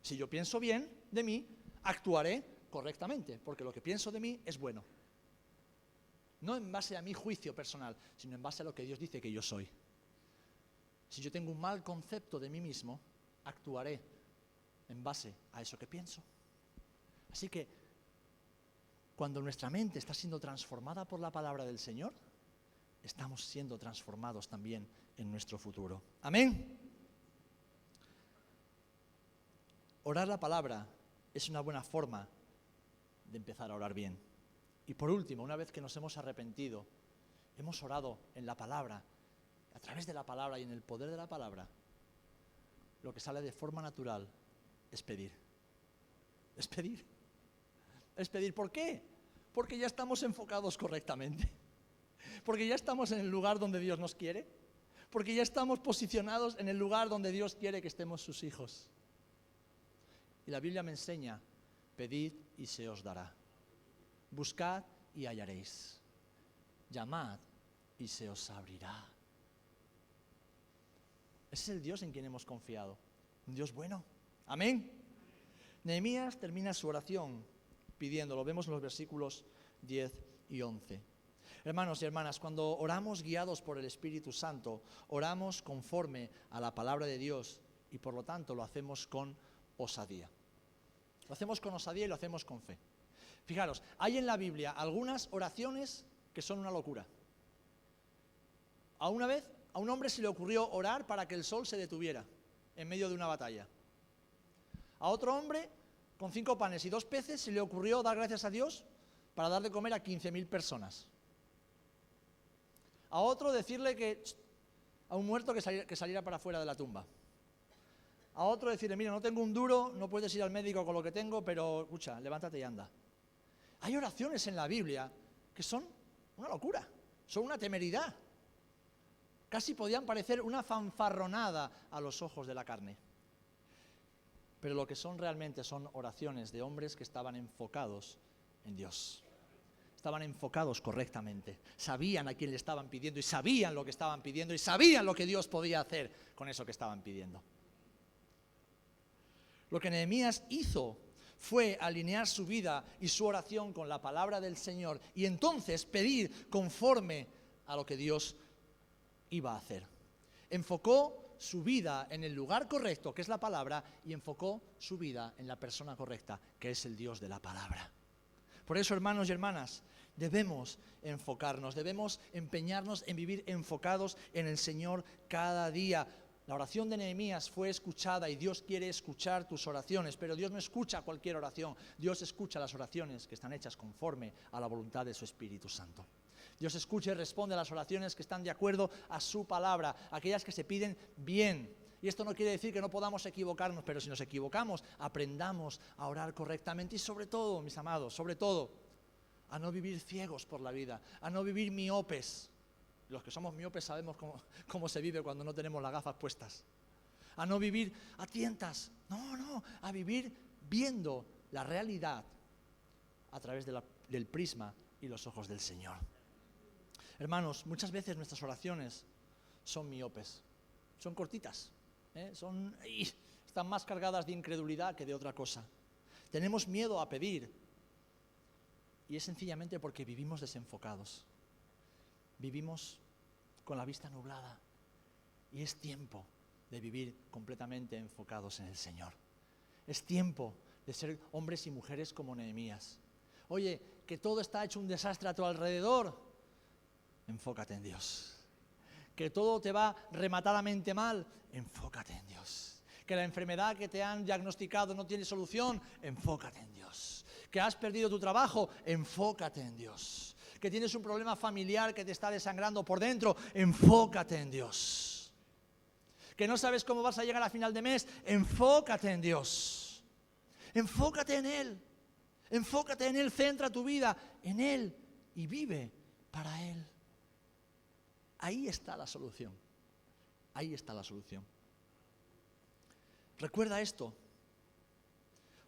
Si yo pienso bien de mí, actuaré correctamente, porque lo que pienso de mí es bueno. No en base a mi juicio personal, sino en base a lo que Dios dice que yo soy. Si yo tengo un mal concepto de mí mismo, actuaré en base a eso que pienso. Así que cuando nuestra mente está siendo transformada por la palabra del Señor, estamos siendo transformados también en nuestro futuro. Amén. Orar la palabra es una buena forma de empezar a orar bien. Y por último, una vez que nos hemos arrepentido, hemos orado en la palabra, a través de la palabra y en el poder de la palabra, lo que sale de forma natural es pedir. Es pedir. Es pedir. ¿Por qué? Porque ya estamos enfocados correctamente. Porque ya estamos en el lugar donde Dios nos quiere. Porque ya estamos posicionados en el lugar donde Dios quiere que estemos sus hijos. Y la Biblia me enseña, pedid y se os dará. Buscad y hallaréis. Llamad y se os abrirá. Ese es el Dios en quien hemos confiado. Un Dios bueno. Amén. Nehemías termina su oración pidiéndolo. Vemos en los versículos 10 y 11. Hermanos y hermanas, cuando oramos guiados por el Espíritu Santo, oramos conforme a la palabra de Dios y por lo tanto lo hacemos con osadía. Lo hacemos con osadía y lo hacemos con fe. Fijaros, hay en la Biblia algunas oraciones que son una locura. A una vez, a un hombre se le ocurrió orar para que el sol se detuviera en medio de una batalla. A otro hombre, con cinco panes y dos peces, se le ocurrió dar gracias a Dios para dar de comer a 15.000 personas. A otro decirle que a un muerto que saliera, que saliera para afuera de la tumba a otro decirle, mira, no tengo un duro, no puedes ir al médico con lo que tengo, pero escucha, levántate y anda. Hay oraciones en la Biblia que son una locura, son una temeridad. Casi podían parecer una fanfarronada a los ojos de la carne. Pero lo que son realmente son oraciones de hombres que estaban enfocados en Dios. Estaban enfocados correctamente. Sabían a quién le estaban pidiendo y sabían lo que estaban pidiendo y sabían lo que Dios podía hacer con eso que estaban pidiendo. Lo que Nehemías hizo fue alinear su vida y su oración con la palabra del Señor y entonces pedir conforme a lo que Dios iba a hacer. Enfocó su vida en el lugar correcto, que es la palabra, y enfocó su vida en la persona correcta, que es el Dios de la palabra. Por eso, hermanos y hermanas, debemos enfocarnos, debemos empeñarnos en vivir enfocados en el Señor cada día la oración de Nehemías fue escuchada y Dios quiere escuchar tus oraciones, pero Dios no escucha cualquier oración, Dios escucha las oraciones que están hechas conforme a la voluntad de su Espíritu Santo. Dios escucha y responde a las oraciones que están de acuerdo a su palabra, aquellas que se piden bien. Y esto no quiere decir que no podamos equivocarnos, pero si nos equivocamos, aprendamos a orar correctamente y sobre todo, mis amados, sobre todo, a no vivir ciegos por la vida, a no vivir miopes, los que somos miopes sabemos cómo, se vive cuando no tenemos las gafas puestas. A no vivir a tientas, no, no, a vivir viendo la realidad a través del prisma y los ojos del Señor. Hermanos, muchas veces nuestras oraciones son miopes, son cortitas, ¿eh? son, están más cargadas de incredulidad que de otra cosa. Tenemos miedo a pedir y es sencillamente porque vivimos desenfocados vivimos con la vista nublada y es tiempo de vivir completamente enfocados en el Señor. Es tiempo de ser hombres y mujeres como Nehemías. Oye, que todo está hecho un desastre a tu alrededor, enfócate en Dios. Que todo te va rematadamente mal, enfócate en Dios. Que la enfermedad que te han diagnosticado no tiene solución, enfócate en Dios. Que has perdido tu trabajo, enfócate en Dios que tienes un problema familiar que te está desangrando por dentro, enfócate en Dios. Que no sabes cómo vas a llegar a final de mes, enfócate en Dios. Enfócate en Él. Enfócate en Él, centra tu vida en Él y vive para Él. Ahí está la solución. Ahí está la solución. Recuerda esto,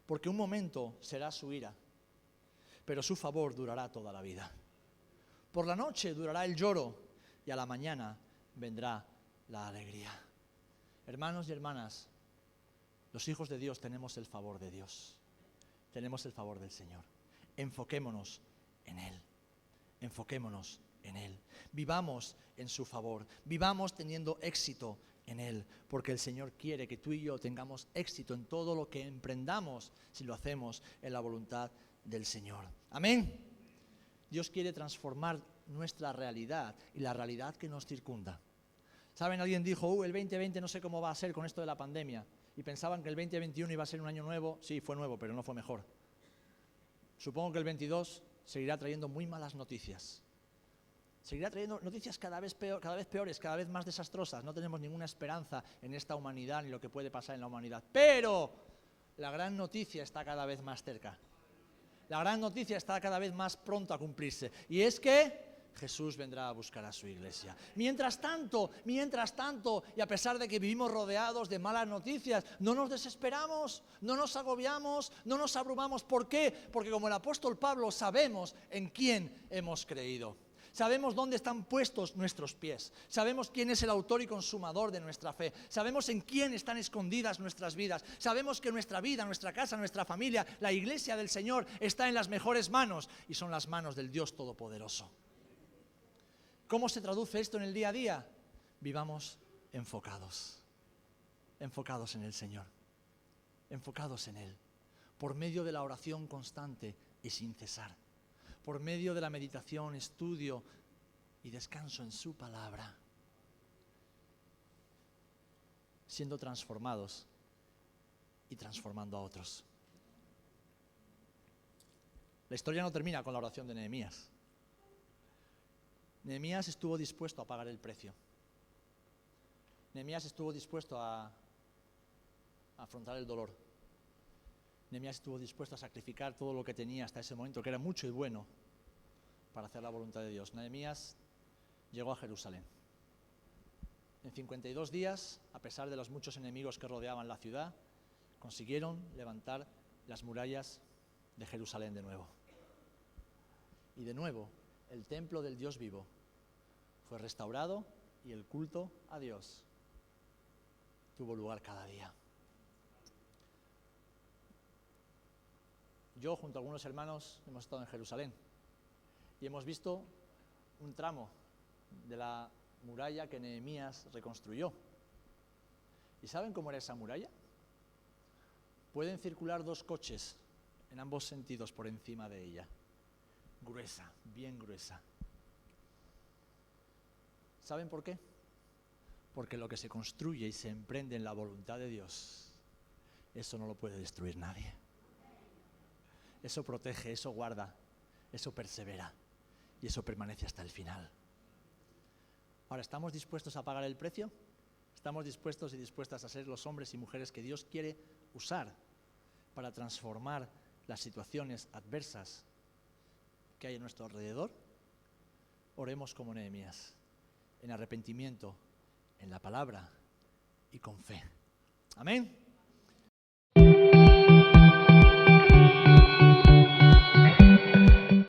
porque un momento será su ira, pero su favor durará toda la vida. Por la noche durará el lloro y a la mañana vendrá la alegría. Hermanos y hermanas, los hijos de Dios tenemos el favor de Dios. Tenemos el favor del Señor. Enfoquémonos en Él. Enfoquémonos en Él. Vivamos en su favor. Vivamos teniendo éxito en Él. Porque el Señor quiere que tú y yo tengamos éxito en todo lo que emprendamos si lo hacemos en la voluntad del Señor. Amén. Dios quiere transformar nuestra realidad y la realidad que nos circunda. ¿Saben? Alguien dijo, uh, el 2020 no sé cómo va a ser con esto de la pandemia. Y pensaban que el 2021 iba a ser un año nuevo. Sí, fue nuevo, pero no fue mejor. Supongo que el 22 seguirá trayendo muy malas noticias. Seguirá trayendo noticias cada vez, cada vez peores, cada vez más desastrosas. No tenemos ninguna esperanza en esta humanidad ni lo que puede pasar en la humanidad. Pero la gran noticia está cada vez más cerca. La gran noticia está cada vez más pronto a cumplirse. Y es que Jesús vendrá a buscar a su iglesia. Mientras tanto, mientras tanto, y a pesar de que vivimos rodeados de malas noticias, no nos desesperamos, no nos agobiamos, no nos abrumamos. ¿Por qué? Porque como el apóstol Pablo sabemos en quién hemos creído. Sabemos dónde están puestos nuestros pies. Sabemos quién es el autor y consumador de nuestra fe. Sabemos en quién están escondidas nuestras vidas. Sabemos que nuestra vida, nuestra casa, nuestra familia, la iglesia del Señor está en las mejores manos y son las manos del Dios Todopoderoso. ¿Cómo se traduce esto en el día a día? Vivamos enfocados, enfocados en el Señor, enfocados en Él, por medio de la oración constante y sin cesar, por medio de la meditación, estudio y descanso en su palabra, siendo transformados y transformando a otros. La historia no termina con la oración de Nehemías. Nehemías estuvo dispuesto a pagar el precio. Nehemías estuvo dispuesto a, afrontar el dolor. Nehemías estuvo dispuesto a sacrificar todo lo que tenía hasta ese momento, que era mucho y bueno, para hacer la voluntad de Dios. Nehemías llegó a Jerusalén. En 52 días, a pesar de los muchos enemigos que rodeaban la ciudad, consiguieron levantar las murallas de Jerusalén de nuevo. Y de nuevo el templo del Dios vivo fue restaurado y el culto a Dios tuvo lugar cada día. Yo junto a algunos hermanos hemos estado en Jerusalén y hemos visto un tramo de la muralla que Nehemías reconstruyó. ¿Y saben cómo era esa muralla? Pueden circular dos coches en ambos sentidos por encima de ella gruesa, bien gruesa. ¿Saben por qué? Porque lo que se construye y se emprende en la voluntad de Dios, eso no lo puede destruir nadie. Eso protege, eso guarda, eso persevera y eso permanece hasta el final. Ahora, ¿estamos dispuestos a pagar el precio? ¿Estamos dispuestos y dispuestas a ser los hombres y mujeres que Dios quiere usar para transformar las situaciones adversas que hay a nuestro alrededor, oremos como Nehemías, en arrepentimiento, en la palabra y con fe. Amén.